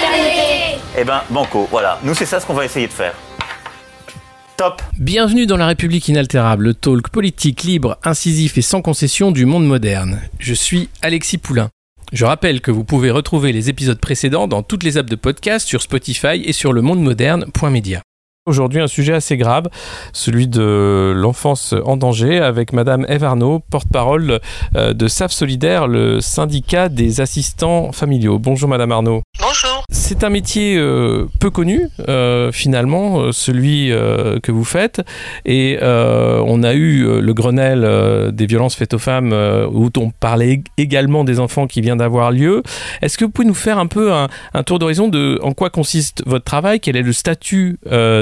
fraternité. Eh ben, banco, voilà. Nous, c'est ça ce qu'on va essayer de faire. Top Bienvenue dans La République inaltérable, le talk politique libre, incisif et sans concession du monde moderne. Je suis Alexis Poulain. Je rappelle que vous pouvez retrouver les épisodes précédents dans toutes les apps de podcast sur Spotify et sur le monde moderne.media. Aujourd'hui, un sujet assez grave, celui de l'enfance en danger, avec Madame Eve Arnaud, porte-parole euh, de SAF Solidaire, le syndicat des assistants familiaux. Bonjour Madame Arnaud. Bonjour. C'est un métier euh, peu connu, euh, finalement, celui euh, que vous faites. Et on a eu le Grenelle des violences faites aux femmes, où on parlait ég- également des enfants qui vient d'avoir lieu. Est-ce que vous pouvez nous faire un peu un, un tour d'horizon de en quoi consiste votre travail, quel est le statut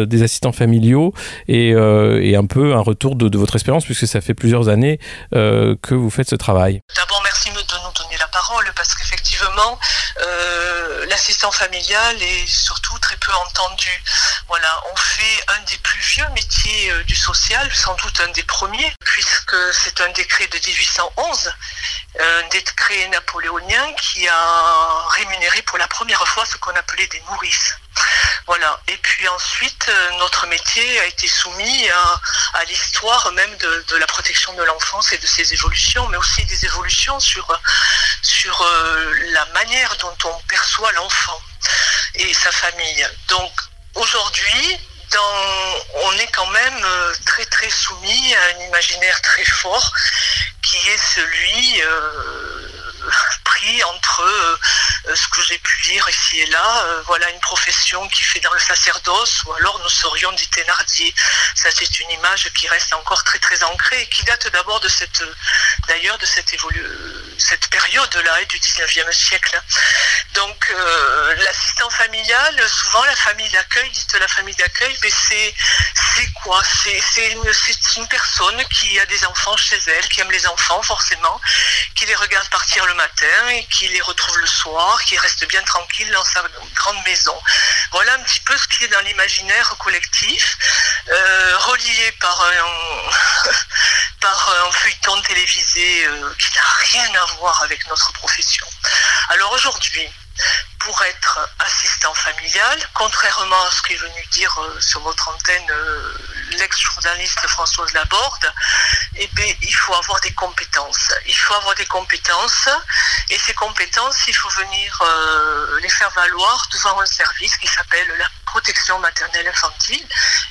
des assistants familiaux et, euh, et un peu un retour de, votre expérience, puisque ça fait plusieurs années euh, que vous faites ce travail. D'abord, merci de nous donner la parole parce qu'effectivement, euh, l'assistant familial est surtout très peu entendu. Voilà, on fait un des plus vieux métiers du social, sans doute un des premiers, puisque c'est un décret de 1811, un décret napoléonien qui a rémunéré pour la première fois ce qu'on appelait des nourrices. Voilà. Et puis ensuite, euh, notre métier a été soumis à, l'histoire même de, la protection de l'enfance et de ses évolutions, mais aussi des évolutions sur, sur euh, la manière dont on perçoit l'enfant et sa famille. Donc aujourd'hui, on est quand même euh, très très soumis à un imaginaire très fort qui est celui pris entre euh, ce que j'ai pu lire ici et là, euh, voilà une profession qui fait dans le sacerdoce, ou alors nous serions des Thénardier. Ça c'est une image qui reste encore très très ancrée et qui date d'abord de cette, d'ailleurs de cette évolu cette période-là du 19e siècle. Donc euh, l'assistant familial, souvent la famille d'accueil, dites la famille d'accueil, mais c'est quoi? C'est une, une personne qui a des enfants chez elle, qui aime les enfants forcément, qui les regarde partir le matin et qui les retrouve le soir, qui reste bien tranquille dans sa grande maison. Voilà un petit peu ce qui est dans l'imaginaire collectif, euh, relié par un, par un feuilleton télévisé euh, qui n'a rien à voir avec notre profession. Alors aujourd'hui, pour être assistant familial, contrairement à ce qu'est venu dire euh, sur votre antenne euh, l'ex-journaliste Françoise Laborde, eh bien, il faut avoir des compétences. Il faut avoir des compétences et ces compétences, il faut venir euh, les faire valoir devant un service qui s'appelle la protection maternelle infantile,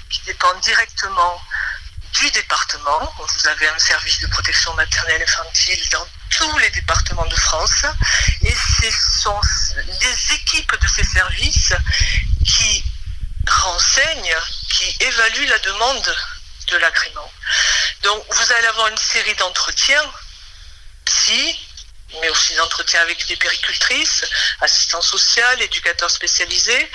qui dépend directement du département. Vous avez un service de protection maternelle infantile dans tous les départements de France et ce sont les équipes de ces services qui renseignent, qui évaluent la demande de l'agrément. Donc vous allez avoir une série d'entretiens psy, mais aussi d'entretiens avec des péricultrices, assistants sociaux, éducateurs spécialisés,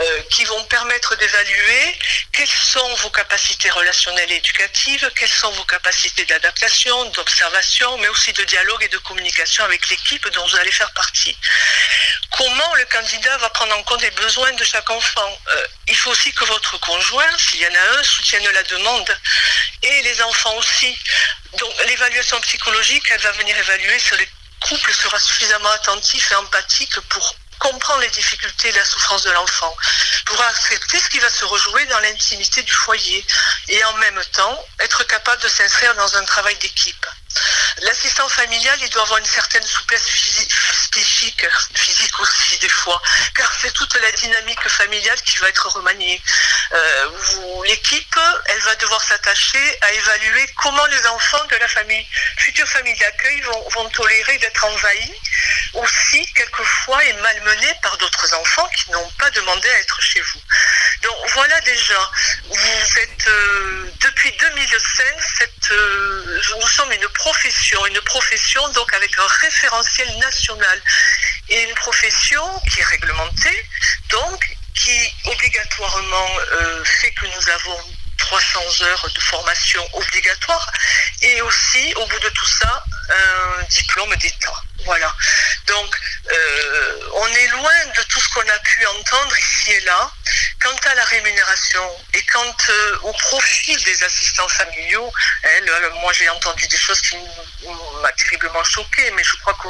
euh, qui vont permettre d'évaluer quelles sont vos capacités relationnelles et éducatives, quelles sont vos capacités d'adaptation, d'observation, mais aussi de dialogue et de communication avec l'équipe dont vous allez faire partie. Comment le candidat va prendre en compte les besoins de chaque enfant? Euh, Il faut aussi que votre conjoint, s'il y en a un, soutienne la demande, et les enfants aussi. Donc l'évaluation psychologique, elle va venir évaluer si le couple sera suffisamment attentif et empathique pour comprendre les difficultés et la souffrance de l'enfant, pour accepter ce qui va se rejouer dans l'intimité du foyer et en même temps être capable de s'inscrire dans un travail d'équipe. L'assistant familial, il doit avoir une certaine souplesse physique, psychique, physique aussi des fois, car c'est toute la dynamique familiale qui va être remaniée. Euh, L'équipe, elle va devoir s'attacher à évaluer comment les enfants de la famille, future famille d'accueil vont, vont tolérer d'être envahis, aussi quelquefois et malmenés par d'autres enfants qui n'ont pas demandé à être chez vous. Donc voilà déjà, vous êtes euh, depuis 2005, cette, euh, nous sommes une profession, une profession donc avec un référentiel national et une profession qui est réglementée, donc qui obligatoirement euh, fait que nous avons 300 heures de formation obligatoire et aussi, au bout de tout ça, un diplôme d'État. Voilà. Donc, euh, on est loin de tout ce qu'on a pu entendre ici et là. Quant à la rémunération et quant euh, au profil des assistants familiaux, hein, moi j'ai entendu des choses qui m'a terriblement choqué, mais je crois que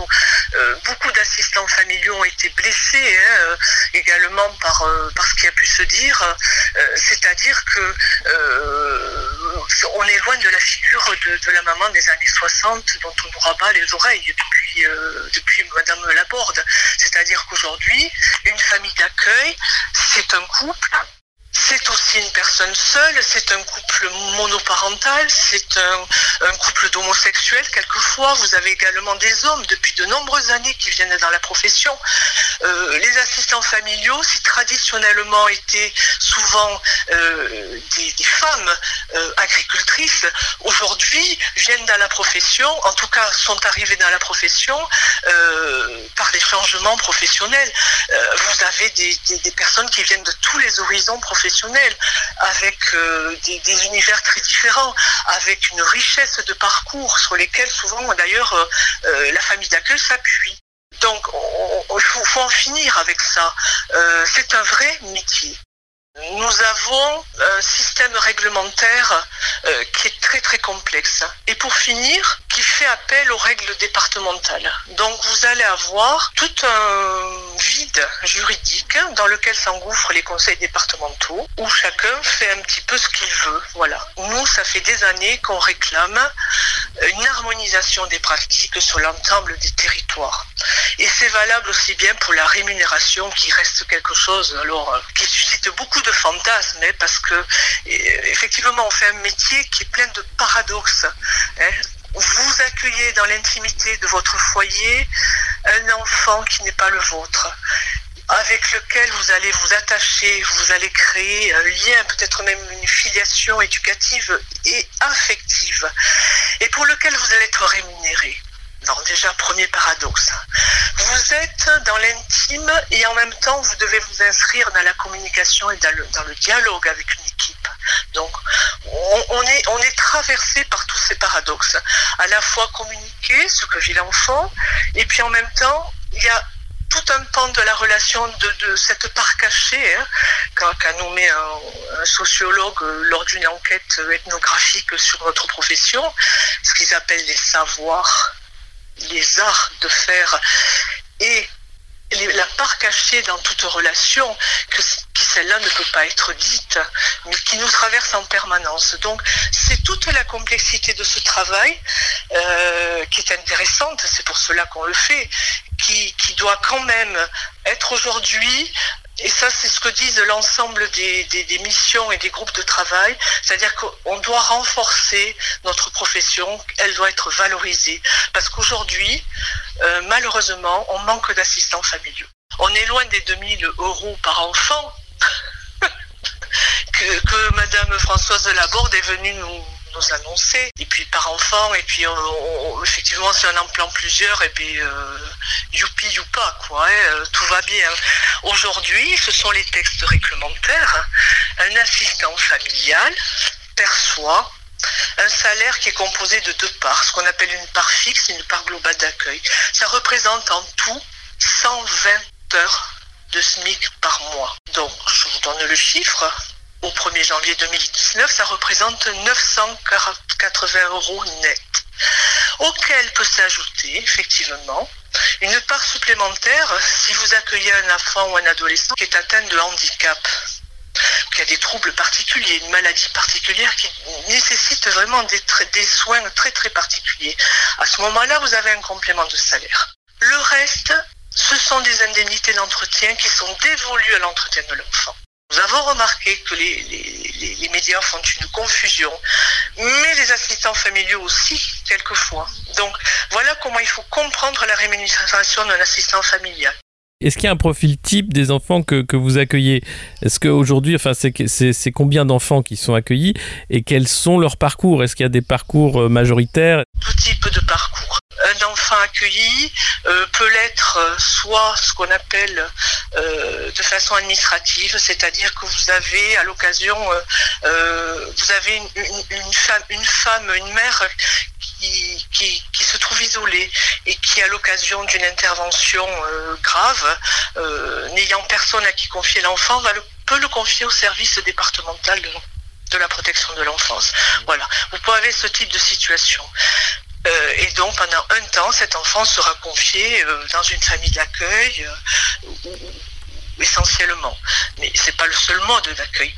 euh, beaucoup d'assistants familiaux ont été blessés hein, également par, ce qui a pu se dire. C'est-à-dire que on est loin de la figure de, la maman des années 60 dont on nous rabat les oreilles depuis, euh, depuis Madame Laborde. C'est-à-dire qu'aujourd'hui, une famille d'accueil, c'est un couple c'est aussi une personne seule, c'est un couple monoparental, c'est un, couple d'homosexuels quelquefois. Vous avez également des hommes depuis de nombreuses années qui viennent dans la profession. Euh, les assistants familiaux, si traditionnellement étaient souvent euh, des, femmes euh, agricultrices, aujourd'hui viennent dans la profession, en tout cas sont arrivées dans la profession par des changements professionnels. vous avez des, des personnes qui viennent de tous les horizons professionnels avec euh, des, univers très différents, avec une richesse de parcours sur lesquels souvent d'ailleurs euh, euh, la famille d'accueil s'appuie. Donc il faut, en finir avec ça. c'est un vrai métier. Nous avons un système réglementaire qui est très très complexe. Et pour finir, qui fait appel aux règles départementales. Donc vous allez avoir tout un vide juridique dans lequel s'engouffrent les conseils départementaux, où chacun fait un petit peu ce qu'il veut. Voilà. Nous, ça fait des années qu'on réclame une harmonisation des pratiques sur l'ensemble des territoires. Et c'est valable aussi bien pour la rémunération qui reste quelque chose alors euh, qui suscite beaucoup de fantasmes hein, parce que effectivement on fait un métier qui est plein de paradoxes. Hein vous accueillez dans l'intimité de votre foyer un enfant qui n'est pas le vôtre avec lequel vous allez vous attacher, vous allez créer un lien, peut-être même une filiation éducative et affective, et pour lequel vous allez être rémunéré. Donc déjà, premier paradoxe. Vous êtes dans l'intime et en même temps, vous devez vous inscrire dans la communication et dans le, dans le dialogue avec une équipe. Donc, on, est, on est traversé par tous ces paradoxes. À la fois communiquer ce que vit l'enfant, et puis en même temps, il y a tout un pan de la relation de, cette part cachée hein, qu'a nommé un, sociologue lors d'une enquête ethnographique sur notre profession, ce qu'ils appellent les savoirs, les arts de faire et la part cachée dans toute relation, qui celle-là ne peut pas être dite, mais qui nous traverse en permanence. Donc c'est toute la complexité de ce travail euh, qui est intéressante, c'est pour cela qu'on le fait, qui, doit quand même être aujourd'hui et ça, c'est ce que disent l'ensemble des, des, missions et des groupes de travail. C'est-à-dire qu'on doit renforcer notre profession, elle doit être valorisée. Parce qu'aujourd'hui, euh, malheureusement, on manque d'assistants familiaux. On est loin des 2000 euros par enfant que, que Madame Françoise Laborde est venue nous, nous annoncer. Et puis par enfant, et puis effectivement, si on en plan plusieurs, et puis euh, youpi youpa, quoi, hein, euh, tout va bien. Aujourd'hui, ce sont les textes réglementaires. Un assistant familial perçoit un salaire qui est composé de deux parts, ce qu'on appelle une part fixe et une part globale d'accueil. Ça représente en tout 120 heures de SMIC par mois. Donc, je vous donne le chiffre au 1er janvier 2019, ça représente 980 euros net, auquel peut s'ajouter effectivement une part supplémentaire si vous accueillez un enfant ou un adolescent qui est atteint de handicap qui a des troubles particuliers, une maladie particulière qui nécessite vraiment des, des soins très très particuliers. À ce moment-là, vous avez un complément de salaire. Le reste, ce sont des indemnités d'entretien qui sont dévolues à l'entretien de l'enfant. Nous avons remarqué que les, médias font une confusion, mais les assistants familiaux aussi, quelquefois. Donc voilà comment il faut comprendre la rémunération d'un assistant familial. Est-ce qu'il y a un profil type des enfants que, que vous accueillez? Est-ce qu'aujourd'hui, enfin, c'est combien d'enfants qui sont accueillis et quels sont leurs parcours? Est-ce qu'il y a des parcours euh, majoritaires? Tout type de parcours. Un enfant accueilli euh, peut l'être soit ce qu'on appelle de façon administrative, c'est-à-dire que vous avez à l'occasion, vous avez une, femme, une mère qui, se trouve isolée et qui, à l'occasion d'une intervention grave, n'ayant personne à qui confier l'enfant, peut le confier au service départemental de la protection de l'enfance. Voilà, vous pouvez avoir ce type de situation. Euh, et donc pendant un temps, cet enfant sera confié euh, dans une famille d'accueil euh, essentiellement. Mais c'est pas le seul mode d'accueil.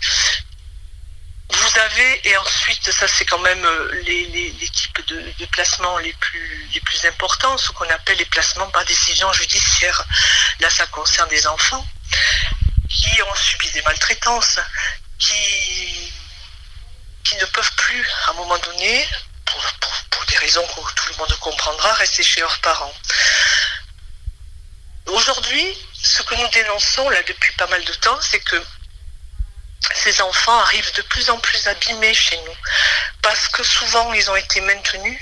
Vous avez, et ensuite, ça c'est quand même les, types de, placements les plus, les plus importants, ce qu'on appelle les placements par décision judiciaire. Là, ça concerne des enfants qui ont subi des maltraitances, qui qui ne peuvent plus, à un moment donné, que tout le monde comprendra, rester chez leurs parents. Aujourd'hui, ce que nous dénonçons là depuis pas mal de temps, c'est que ces enfants arrivent de plus en plus abîmés chez nous, parce que souvent ils ont été maintenus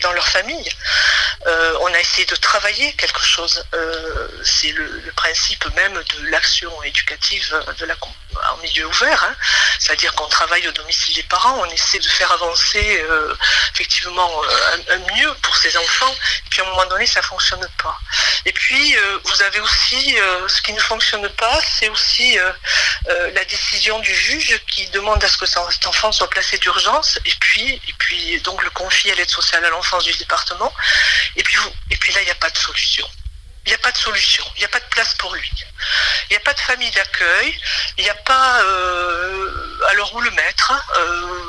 dans leur famille. Euh, on a essayé de travailler quelque chose. Euh, c'est le, principe même de l'action éducative de la, en milieu ouvert, hein. c'est-à-dire qu'on travaille au domicile des parents, on essaie de faire avancer euh, effectivement un, mieux pour ces enfants, puis à un moment donné ça fonctionne pas. Et puis vous avez aussi ce qui ne fonctionne pas, c'est aussi la décision du juge qui demande à ce que cet enfant soit placé d'urgence, et puis et puis donc le confie à l'aide sociale à l'enfance du département, et puis là il n'y a pas de solution. Il n'y a pas de solution, il n'y a pas de place pour lui. Il n'y a pas de famille d'accueil, il n'y a pas euh, alors où le mettre. Euh,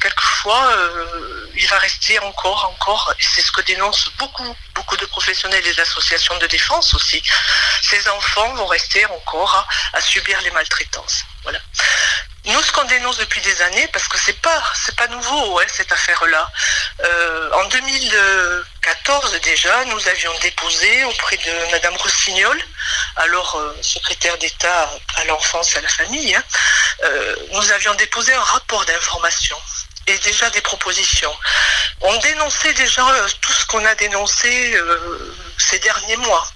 quelquefois, euh, il va rester encore, encore, c'est ce que dénoncent beaucoup, beaucoup de professionnels et des associations de défense aussi. Ces enfants vont rester encore à subir les maltraitances. Voilà. Nous, ce qu'on dénonce depuis des années, parce que c'est pas, c'est pas nouveau, cette affaire-là. Euh, en 2014 déjà, nous avions déposé auprès de Madame Rossignol, alors euh, secrétaire d'État à l'enfance et à la famille, hein, euh, nous avions déposé un rapport d'information et déjà des propositions. On dénonçait déjà tout ce qu'on a dénoncé ces derniers mois.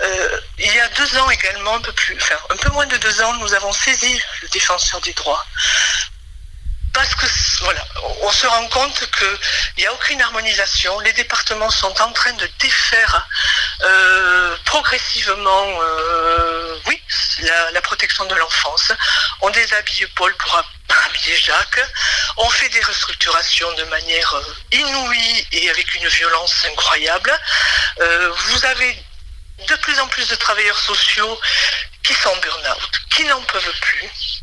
Euh, il y a deux ans également, un peu plus, enfin un peu moins de deux ans, nous avons saisi le défenseur des droits. Parce que voilà, on se rend compte qu'il n'y a aucune harmonisation. Les départements sont en train de défaire euh, progressivement, euh, oui, la, protection de l'enfance. On déshabille Paul pour habiller Jacques. On fait des restructurations de manière inouïe et avec une violence incroyable. vous avez de plus en plus de travailleurs sociaux qui sont burn-out, qui n'en peuvent plus,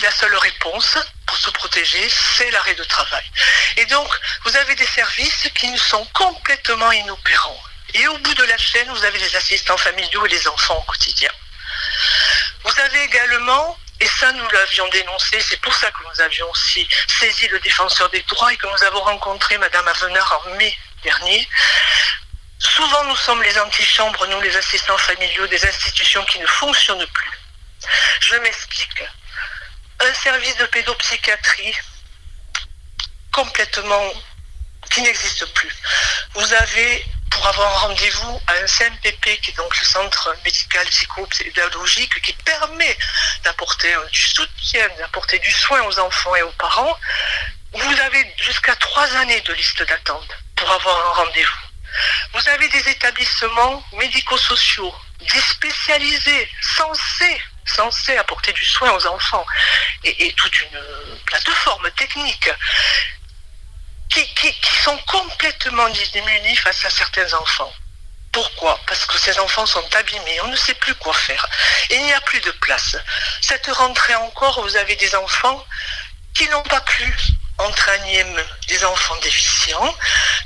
la seule réponse pour se protéger, c'est l'arrêt de travail. Et donc, vous avez des services qui sont complètement inopérants. Et au bout de la chaîne, vous avez les assistants familiaux et les enfants au quotidien. Vous avez également, et ça nous l'avions dénoncé, c'est pour ça que nous avions aussi saisi le défenseur des droits et que nous avons rencontré Madame Avenard en mai dernier, Souvent, nous sommes les antichambres, nous les assistants familiaux, des institutions qui ne fonctionnent plus. Je m'explique. Un service de pédopsychiatrie complètement qui n'existe plus. Vous avez, pour avoir un rendez-vous à un CMPP, qui est donc le centre médical psychopédagogique, qui permet d'apporter du soutien, d'apporter du soin aux enfants et aux parents, vous avez jusqu'à trois années de liste d'attente pour avoir un rendez-vous. Vous avez des établissements médico-sociaux déspécialisés, censés, censés apporter du soin aux enfants, et, toute une plateforme technique qui, sont complètement démunis face à certains enfants. Pourquoi? Parce que ces enfants sont abîmés, on ne sait plus quoi faire. Il n'y a plus de place. Cette rentrée encore, vous avez des enfants qui n'ont pas pu entraîner des enfants déficients,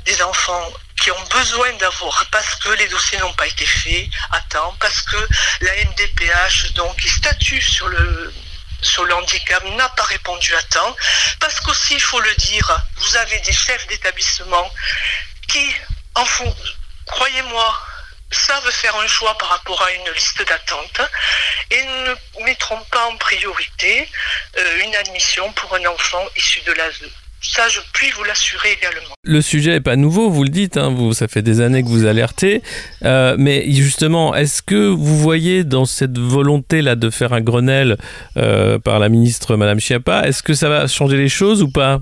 des enfants qui ont besoin d'avoir, parce que les dossiers n'ont pas été faits à temps, parce que la MDPH, donc, qui statue sur le, sur le handicap, n'a pas répondu à temps, parce qu'aussi, il faut le dire, vous avez des chefs d'établissement qui, en font, croyez-moi, savent faire un choix par rapport à une liste d'attente et ne mettront pas en priorité euh, une admission pour un enfant issu de l'ASE. Ça, je puis vous l'assurer également. Le sujet n'est pas nouveau, vous le dites, hein, vous, ça fait des années que vous alertez. Euh, mais justement, est-ce que vous voyez dans cette volonté-là de faire un Grenelle euh, par la ministre Madame Chiappa, est-ce que ça va changer les choses ou pas?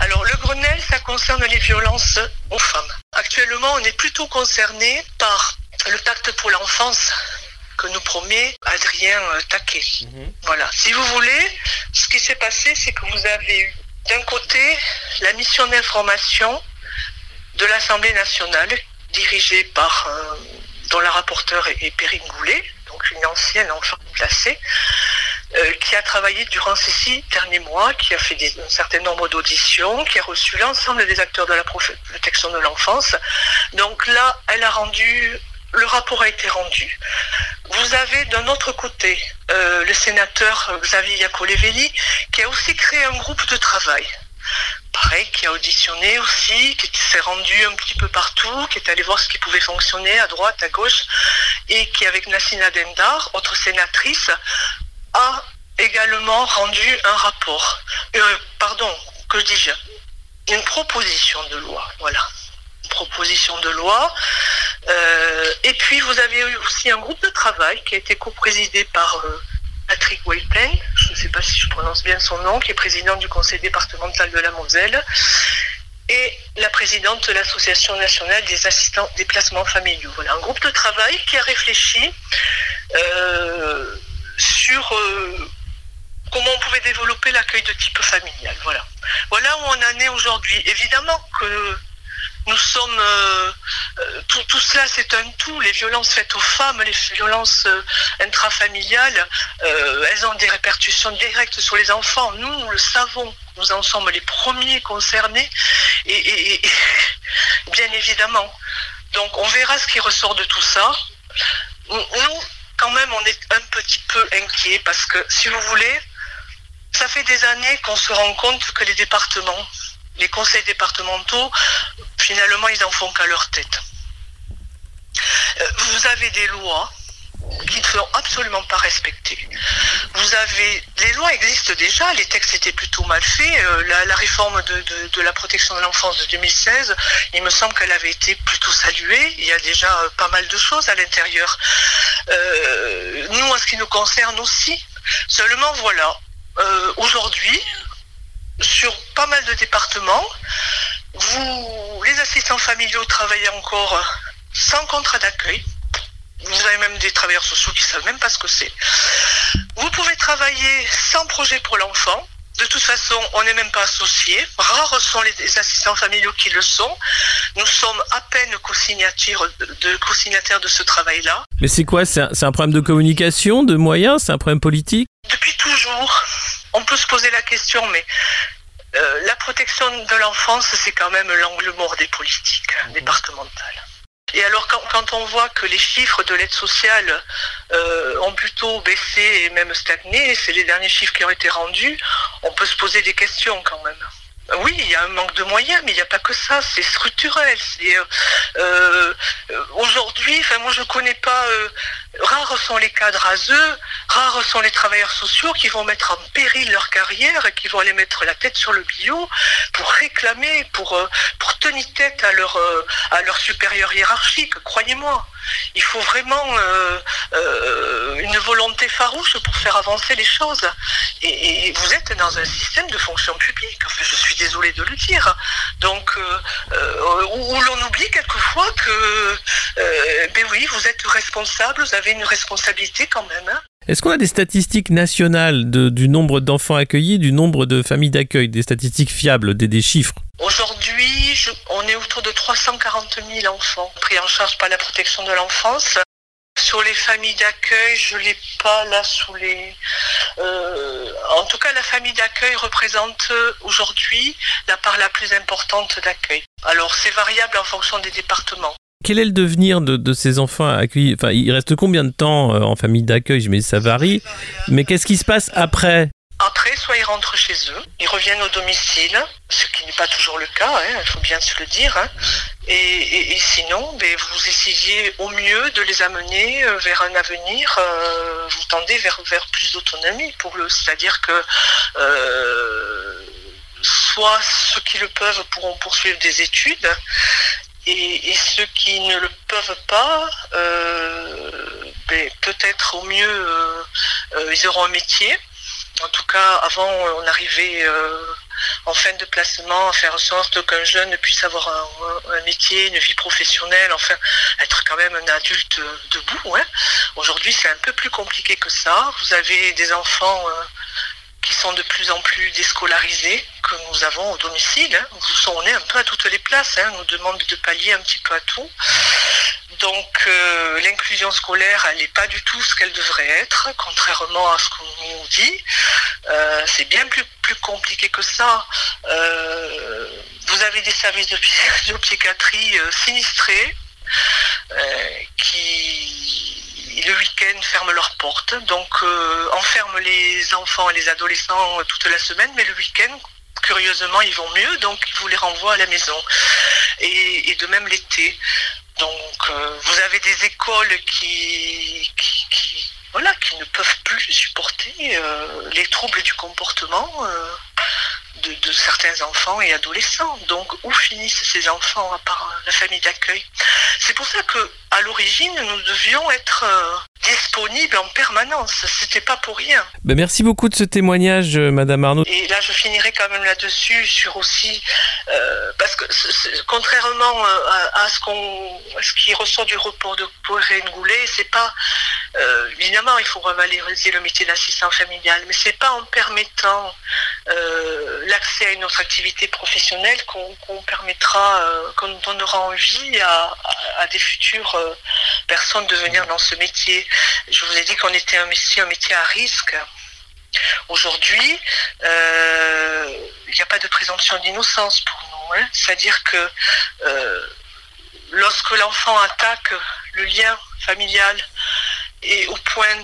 Alors, le Grenelle, ça concerne les violences aux femmes. Actuellement, on est plutôt concerné par le pacte pour l'enfance que nous promet Adrien Taquet. Voilà. Si vous voulez, ce qui s'est passé, c'est que vous avez eu d'un côté la mission d'information de l'Assemblée nationale, dirigée par, euh, dont la rapporteure est, Perrine Goulet, donc une ancienne enfant placée, euh, qui a travaillé durant ces six derniers mois, qui a fait un certain nombre d'auditions, qui a reçu l'ensemble des acteurs de la protection de l'enfance. Donc là, elle a rendu, le rapport a été rendu. Vous avez d'un autre côté euh, le sénateur Xavier Iacolevelli, qui a aussi créé un groupe de travail. Pareil, qui a auditionné aussi, qui s'est rendu un petit peu partout, qui est allé voir ce qui pouvait fonctionner à droite, à gauche, et qui, avec Nassina Dendar, autre sénatrice, a également rendu un rapport. Euh, pardon, que dis-je? Une proposition de loi, voilà. Une proposition de loi. Euh, et puis, vous avez eu aussi un groupe de travail qui a été coprésidé par euh, Patrick Weilpen, je ne sais pas si je prononce bien son nom, qui est président du conseil départemental de la Moselle, et la présidente de l'Association nationale des assistants des placements familiaux. Voilà, un groupe de travail qui a réfléchi euh, sur comment on pouvait développer l'accueil de type familial. Voilà. Voilà où on en est aujourd'hui. Évidemment que nous sommes euh, euh, tout, cela c'est un tout. Les violences faites aux femmes les violences euh, intrafamiliales elles ont des répercussions directes sur les enfants. Nous, nous le savons. Nous en sommes les premiers concernés. Et- bien évidemment. Donc on verra ce qui ressort de tout ça. Nous quand même on est un petit peu inquiets parce que si vous voulez ça fait des années qu'on se rend compte que les départements les conseils départementaux, finalement, ils en font qu'à leur tête. Euh, Vous avez des lois qui ne sont absolument pas respectées. Vous avez, les lois existent déjà, les textes étaient plutôt mal faits. Euh, la, réforme de, de- la protection de l'enfance de 2016, il me semble qu'elle avait été plutôt saluée. Il y a déjà euh, pas mal de choses à l'intérieur. Nous, en ce qui nous concerne aussi, seulement voilà, aujourd'hui, pas mal de départements, vous, les assistants familiaux travaillent encore sans contrat d'accueil. Vous avez même des travailleurs sociaux qui ne savent même pas ce que c'est. Vous pouvez travailler sans projet pour l'enfant. De toute façon, on n'est même pas associé. Rares sont les, assistants familiaux qui le sont. Nous sommes à peine co-signataires de, ce travail-là. Mais c'est quoi? C'est un, c'est un problème de communication, de moyens? C'est un problème politique? Depuis toujours, on peut se poser la question, mais euh, la protection de l'enfance, c'est quand même l'angle mort des politiques départementales. Et alors quand, quand on voit que les chiffres de l'aide sociale euh, ont plutôt baissé et même stagné, c'est les derniers chiffres qui ont été rendus, on peut se poser des questions quand même. Oui, il y a un manque de moyens, mais il n'y a pas que ça, c'est structurel. Euh, euh, aujourd'hui, enfin moi je ne connais pas. Rares sont les cadres à eux, rares sont les travailleurs sociaux qui vont mettre en péril leur carrière et qui vont aller mettre la tête sur le bio pour réclamer, pour euh, pour tenir tête à leur euh, à leur supérieur hiérarchique. Croyez-moi, il faut vraiment euh, une volonté farouche pour faire avancer les choses. Et, vous êtes dans un système de fonction publique. Enfin, je suis désolée de le dire. Donc, où, l'on oublie quelquefois que, ben oui, vous êtes responsable, une responsabilité quand même. hein. Est-ce qu'on a des statistiques nationales de- du nombre d'enfants accueillis, du nombre de familles d'accueil, des statistiques fiables, des, des chiffres? Aujourd'hui, je- on est autour de 340 000 enfants pris en charge par la protection de l'enfance. Sur les familles d'accueil, je l'ai pas là sous les. euh, en tout cas, la famille d'accueil représente aujourd'hui la part la plus importante d'accueil. Alors, c'est variable en fonction des départements. Quel est le devenir de, de ces enfants accueillis? Enfin, il reste combien de temps euh, en famille d'accueil? Mais ça varie. Mais qu'est-ce qui se passe après? Après, soit ils rentrent chez eux, ils reviennent au domicile, ce qui n'est pas toujours le cas, hein, il faut bien se le dire. hein. Et, et- et sinon, ben, vous essayez au mieux de les amener euh, vers un avenir, euh, vous tendez vers, vers plus d'autonomie pour le, c'est-à-dire que euh, soit ceux qui le peuvent pourront poursuivre des études, et, ceux qui ne le peuvent pas, ben, peut-être au mieux, ils auront un métier. En tout cas, avant, on arrivait en fin de placement, à faire en sorte qu'un jeune puisse avoir un, métier, une vie professionnelle, enfin être quand même un adulte debout. Hein. Aujourd'hui, c'est un peu plus compliqué que ça. Vous avez des enfants euh, qui sont de plus en plus déscolarisés que nous avons au domicile. Hein. On est un peu à toutes les places. Hein. On nous demande de pallier un petit peu à tout. Donc euh, l'inclusion scolaire, elle n'est pas du tout ce qu'elle devrait être, contrairement à ce qu'on nous dit. Euh, c'est bien plus, plus compliqué que ça. Euh, vous avez des services de, psychiatrie sinistrés qui le week-end ferment leurs portes, donc enferment les enfants et les adolescents toute la semaine, mais le week-end, curieusement, ils vont mieux, donc ils vous les renvoient à la maison. et de même l'été. Donc, euh, vous avez des écoles qui, voilà, qui ne peuvent plus supporter euh, les troubles du comportement euh, de, certains enfants et adolescents. Donc, où finissent ces enfants à part la famille d'accueil? C'est pour ça que, à l'origine, nous devions être disponibles en permanence. C'était pas pour rien. Ben merci beaucoup de ce témoignage, Madame Arnaud. Et là, je finirai quand même là-dessus sur aussi parce que contrairement à, ce qu'on, ce qui ressort du report de Poiré Goulet, c'est pas euh, évidemment, il faut revaloriser le métier d'assistant familial, mais c'est pas en permettant euh, l'accès à une autre activité professionnelle qu'on permettra, euh, qu'on donnera envie à, des futures personnes de venir dans ce métier. Je vous ai dit qu'on était un métier, un métier à risque. Aujourd'hui, il n'y a pas de présomption d'innocence pour nous. Hein. C'est-à-dire que lorsque l'enfant attaque le lien familial, et au point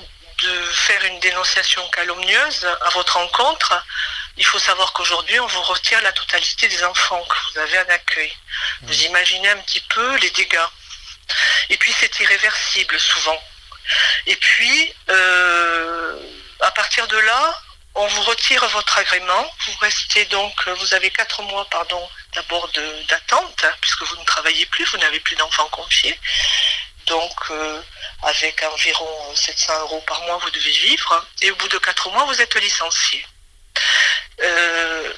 de faire une dénonciation calomnieuse à votre encontre, il faut savoir qu'aujourd'hui, on vous retire la totalité des enfants que vous avez en accueil. Vous imaginez un petit peu les dégâts. Et puis, c'est irréversible souvent. Et puis, euh, à partir de là, on vous retire votre agrément. Vous restez donc, vous avez quatre mois, pardon, d'abord d'attente, puisque vous ne travaillez plus, vous n'avez plus d'enfants confiés. Donc, euh, avec environ 700 euros par mois, vous devez vivre. Et au bout de 4 mois, vous êtes licencié. Euh,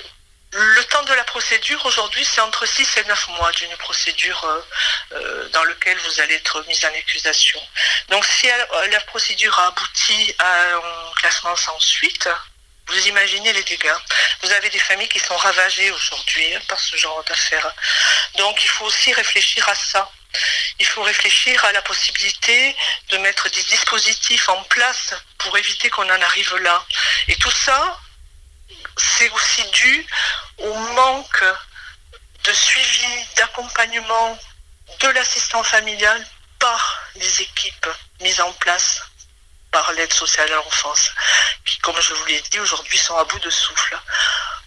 le temps de la procédure aujourd'hui, c'est entre 6 et 9 mois d'une procédure euh, dans laquelle vous allez être mis en accusation. Donc si la procédure a abouti à un classement sans suite, vous imaginez les dégâts. Vous avez des familles qui sont ravagées aujourd'hui hein, par ce genre d'affaires. Donc il faut aussi réfléchir à ça. Il faut réfléchir à la possibilité de mettre des dispositifs en place pour éviter qu'on en arrive là. Et tout ça, c'est aussi dû au manque de suivi, d'accompagnement de l'assistance familiale par les équipes mises en place par l'aide sociale à l'enfance, qui, comme je vous l'ai dit, aujourd'hui sont à bout de souffle.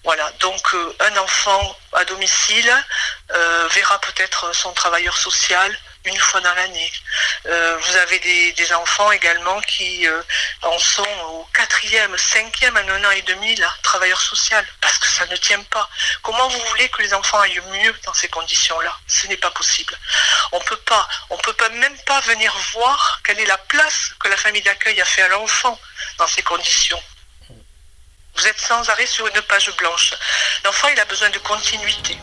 Voilà, donc euh, un enfant à domicile euh, verra peut-être son travailleur social une fois dans l'année. Euh, vous avez des, enfants également qui en sont au quatrième, cinquième, à un an et demi, là, travailleur social, parce que ça ne tient pas. Comment vous voulez que les enfants aillent mieux dans ces conditions-là? Ce n'est pas possible. On peut pas, on peut pas même venir voir quelle est la place que la famille d'accueil a fait à l'enfant dans ces conditions. Vous êtes sans arrêt sur une page blanche. L'enfant, il a besoin de continuité.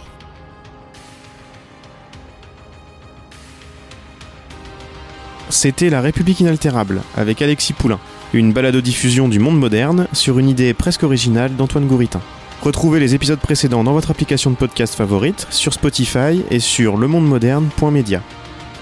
C'était La République inaltérable avec Alexis Poulain, une balado-diffusion du monde moderne sur une idée presque originale d'Antoine Gouritin. Retrouvez les épisodes précédents dans votre application de podcast favorite, sur Spotify et sur lemondemoderne.media.